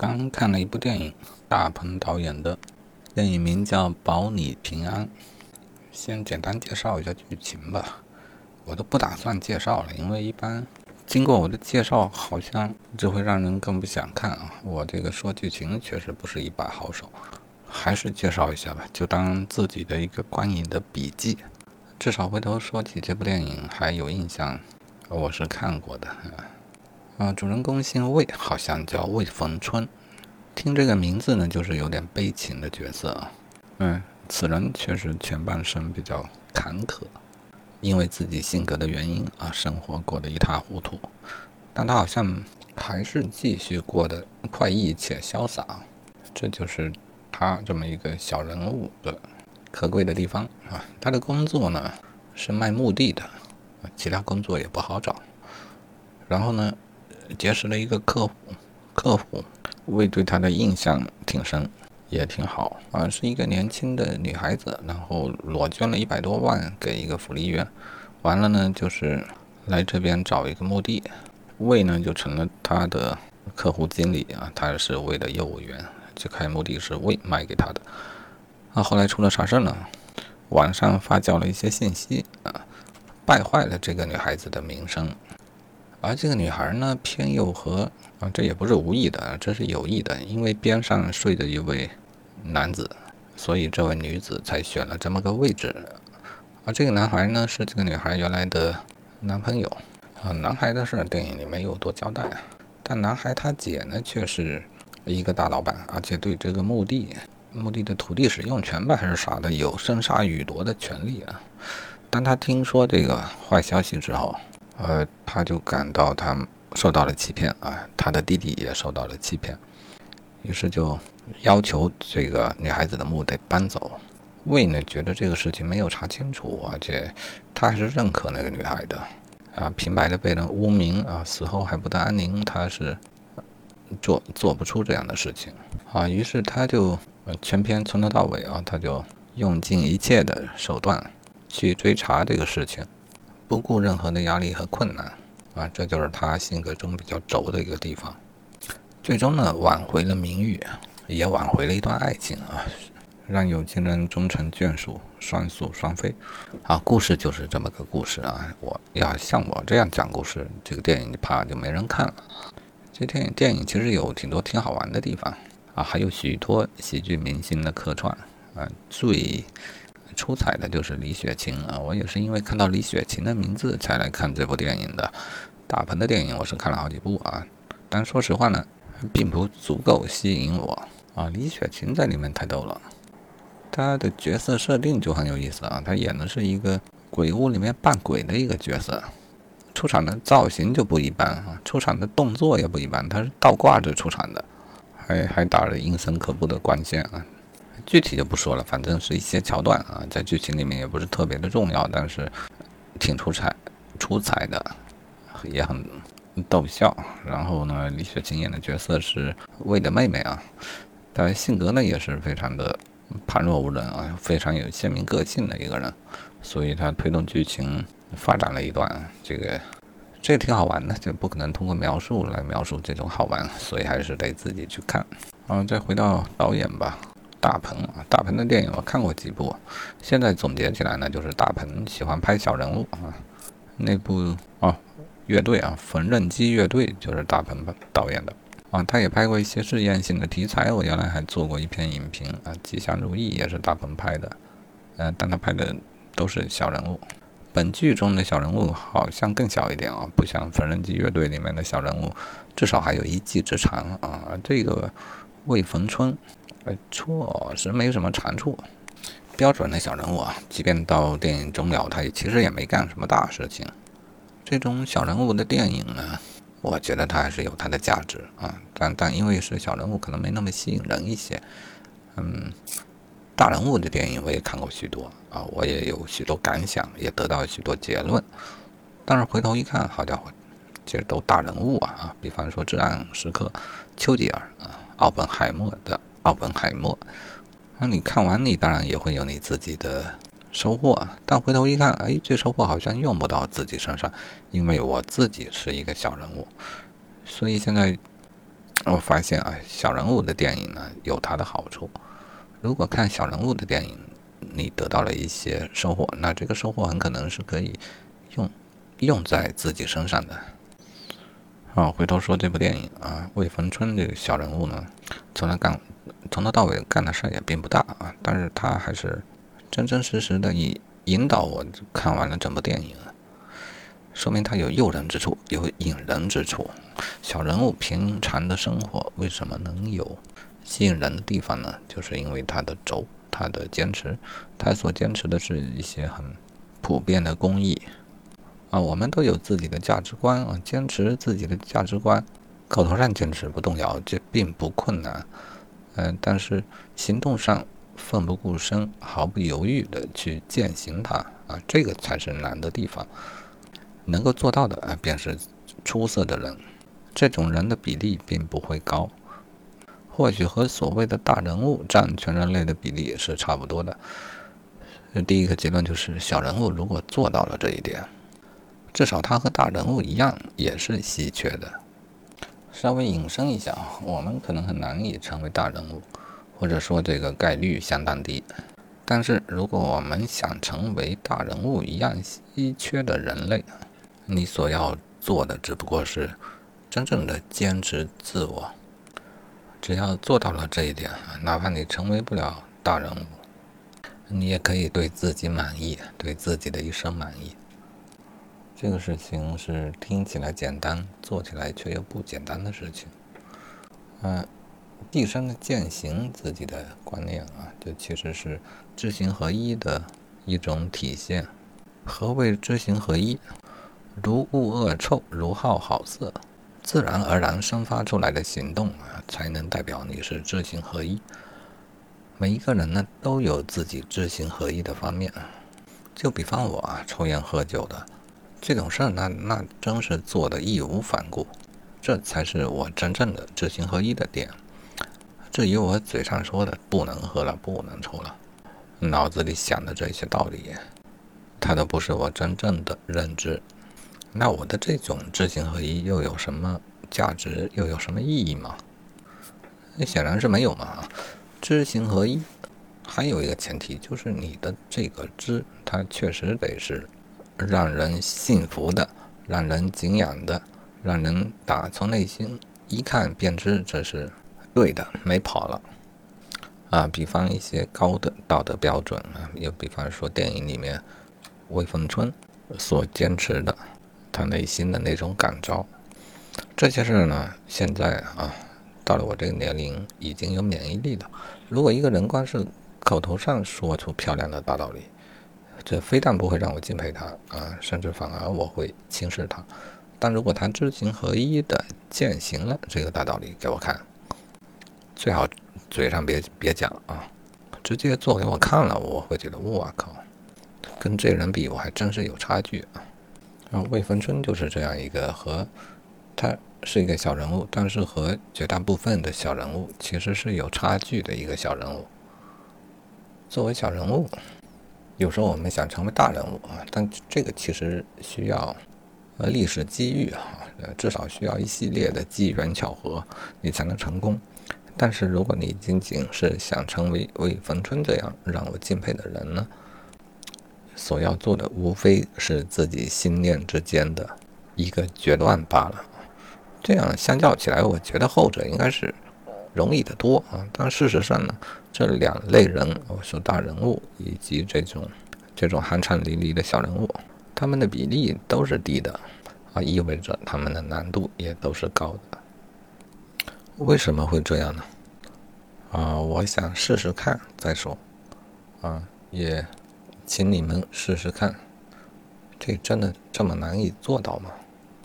刚看了一部电影，大鹏导演的电影名叫《保你平安》。先简单介绍一下剧情吧，我都不打算介绍了，因为一般经过我的介绍，好像只会让人更不想看啊。我这个说剧情确实不是一把好手，还是介绍一下吧，就当自己的一个观影的笔记，至少回头说起这部电影还有印象，我是看过的。啊，主人公姓魏，好像叫魏逢春。听这个名字呢，就是有点悲情的角色啊。嗯，此人确实前半生比较坎坷，因为自己性格的原因啊，生活过得一塌糊涂。但他好像还是继续过得快意且潇洒，这就是他这么一个小人物的可贵的地方啊。他的工作呢是卖墓地的，其他工作也不好找。然后呢？结识了一个客户，客户魏对他的印象挺深，也挺好啊，是一个年轻的女孩子，然后裸捐了一百多万给一个福利院，完了呢就是来这边找一个墓地，魏呢就成了他的客户经理啊，他是魏的业务员，这块墓地是魏卖给他的，啊，后来出了啥事儿呢？网上发酵了一些信息啊，败坏了这个女孩子的名声。而这个女孩呢，偏又和啊，这也不是无意的，这是有意的，因为边上睡着一位男子，所以这位女子才选了这么个位置。而这个男孩呢，是这个女孩原来的男朋友啊。男孩的事电影里没有多交代，但男孩他姐呢，却是一个大老板，而且对这个墓地、墓地的土地使用权吧，还是啥的，有生杀予夺的权利啊。当他听说这个坏消息之后，呃，他就感到他受到了欺骗啊，他的弟弟也受到了欺骗，于是就要求这个女孩子的墓得搬走。魏呢觉得这个事情没有查清楚，而且他还是认可那个女孩的啊，平白的被人污名啊，死后还不得安宁，他是做做不出这样的事情啊。于是他就全篇从头到尾啊，他就用尽一切的手段去追查这个事情。不顾任何的压力和困难，啊，这就是他性格中比较轴的一个地方。最终呢，挽回了名誉，也挽回了一段爱情啊，让有情人终成眷属，双宿双飞。啊，故事就是这么个故事啊。我要像我这样讲故事，这个电影怕就没人看了。这电影电影其实有挺多挺好玩的地方啊，还有许多喜剧明星的客串啊，最。出彩的就是李雪琴啊！我也是因为看到李雪琴的名字才来看这部电影的。大鹏的电影我是看了好几部啊，但说实话呢，并不足够吸引我啊。李雪琴在里面太逗了，她的角色设定就很有意思啊。她演的是一个鬼屋里面扮鬼的一个角色，出场的造型就不一般啊，出场的动作也不一般，她是倒挂着出场的，还还打了阴森可怖的光线啊。具体就不说了，反正是一些桥段啊，在剧情里面也不是特别的重要，但是挺出彩、出彩的，也很逗笑。然后呢，李雪琴演的角色是魏的妹妹啊，她性格呢也是非常的判若无人啊，非常有鲜明个性的一个人，所以她推动剧情发展了一段，这个这挺好玩的，就不可能通过描述来描述这种好玩，所以还是得自己去看。啊，再回到导演吧。大鹏啊，大鹏的电影我看过几部，现在总结起来呢，就是大鹏喜欢拍小人物啊。那部啊，乐队啊，缝纫机乐队就是大鹏导演的啊。他也拍过一些试验性的题材，我原来还做过一篇影评啊，《吉祥如意》也是大鹏拍的，呃，但他拍的都是小人物。本剧中的小人物好像更小一点啊，不像缝纫机乐队里面的小人物，至少还有一技之长啊。这个魏逢春。哎，错是没什么长处，标准的小人物啊。即便到电影终了，他也其实也没干什么大事情。这种小人物的电影呢，我觉得他还是有他的价值啊。但但因为是小人物，可能没那么吸引人一些。嗯，大人物的电影我也看过许多啊，我也有许多感想，也得到许多结论。但是回头一看，好家伙，其实都大人物啊啊！比方说《至暗时刻》，丘吉尔啊，奥本海默的。奥本海默，那你看完，你当然也会有你自己的收获。但回头一看，哎，这收获好像用不到自己身上，因为我自己是一个小人物。所以现在我发现啊，小人物的电影呢有它的好处。如果看小人物的电影，你得到了一些收获，那这个收获很可能是可以用用在自己身上的。啊，回头说这部电影啊，魏逢春这个小人物呢，从来干从头到尾干的事儿也并不大啊，但是他还是真真实实的引引导我看完了整部电影，说明他有诱人之处，有引人之处。小人物平常的生活为什么能有吸引人的地方呢？就是因为他的轴，他的坚持，他所坚持的是一些很普遍的公益。啊，我们都有自己的价值观啊，坚持自己的价值观，口头上坚持不动摇，这并不困难。嗯，但是行动上奋不顾身、毫不犹豫地去践行它啊，这个才是难的地方。能够做到的啊，便是出色的人。这种人的比例并不会高，或许和所谓的大人物占全人类的比例是差不多的。第一个结论就是，小人物如果做到了这一点。至少他和大人物一样，也是稀缺的。稍微引申一下啊，我们可能很难以成为大人物，或者说这个概率相当低。但是如果我们想成为大人物一样稀缺的人类，你所要做的只不过是真正的坚持自我。只要做到了这一点，哪怕你成为不了大人物，你也可以对自己满意，对自己的一生满意。这个事情是听起来简单，做起来却又不简单的事情。嗯，毕生的践行自己的观念啊，这其实是知行合一的一种体现。何谓知行合一？如恶恶臭，如好好色，自然而然生发出来的行动啊，才能代表你是知行合一。每一个人呢，都有自己知行合一的方面。就比方我啊，抽烟喝酒的。这种事儿，那那真是做的义无反顾，这才是我真正的知行合一的点。至于我嘴上说的不能喝了、不能抽了，脑子里想的这些道理，它都不是我真正的认知。那我的这种知行合一又有什么价值，又有什么意义吗？显然是没有嘛。知行合一还有一个前提，就是你的这个知，它确实得是。让人信服的，让人敬仰的，让人打从内心一看便知这是对的，没跑了啊！比方一些高的道德标准啊，又比方说电影里面魏凤春所坚持的，他内心的那种感召，这些事呢，现在啊，到了我这个年龄已经有免疫力了。如果一个人光是口头上说出漂亮的大道理，这非但不会让我敬佩他啊，甚至反而我会轻视他。但如果他知行合一的践行了这个大道理给我看，最好嘴上别别讲啊，直接做给我看了，我会觉得哇靠，跟这人比我还真是有差距啊。然后魏逢春就是这样一个和他是一个小人物，但是和绝大部分的小人物其实是有差距的一个小人物。作为小人物。有时候我们想成为大人物啊，但这个其实需要呃历史机遇啊，呃至少需要一系列的机缘巧合，你才能成功。但是如果你仅仅是想成为魏逢春这样让我敬佩的人呢，所要做的无非是自己心念之间的一个决断罢了。这样相较起来，我觉得后者应该是容易得多啊。但事实上呢？这两类人，我说大人物以及这种这种酣畅淋漓的小人物，他们的比例都是低的，啊，意味着他们的难度也都是高的。为什么会这样呢？啊，我想试试看再说。啊，也请你们试试看，这真的这么难以做到吗？